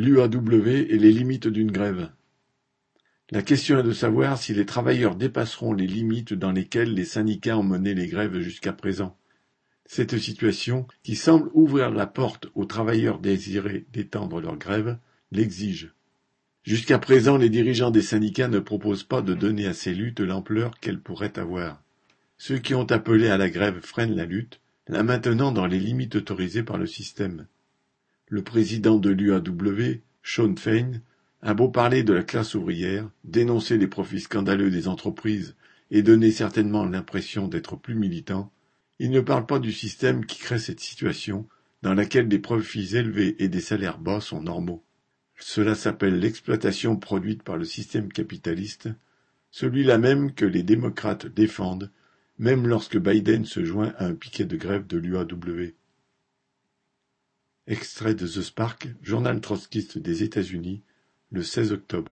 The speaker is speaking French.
L'UAW et les limites d'une grève. La question est de savoir si les travailleurs dépasseront les limites dans lesquelles les syndicats ont mené les grèves jusqu'à présent. Cette situation, qui semble ouvrir la porte aux travailleurs désirés d'étendre leur grève, l'exige. Jusqu'à présent, les dirigeants des syndicats ne proposent pas de donner à ces luttes l'ampleur qu'elles pourraient avoir. Ceux qui ont appelé à la grève freinent la lutte, la maintenant dans les limites autorisées par le système. Le président de l'UAW, Sean Fein, a beau parler de la classe ouvrière, dénoncer les profits scandaleux des entreprises et donner certainement l'impression d'être plus militant, il ne parle pas du système qui crée cette situation dans laquelle des profits élevés et des salaires bas sont normaux. Cela s'appelle l'exploitation produite par le système capitaliste, celui-là même que les démocrates défendent, même lorsque Biden se joint à un piquet de grève de l'UAW. Extrait de The Spark, journal trotskiste des États-Unis, le 16 octobre.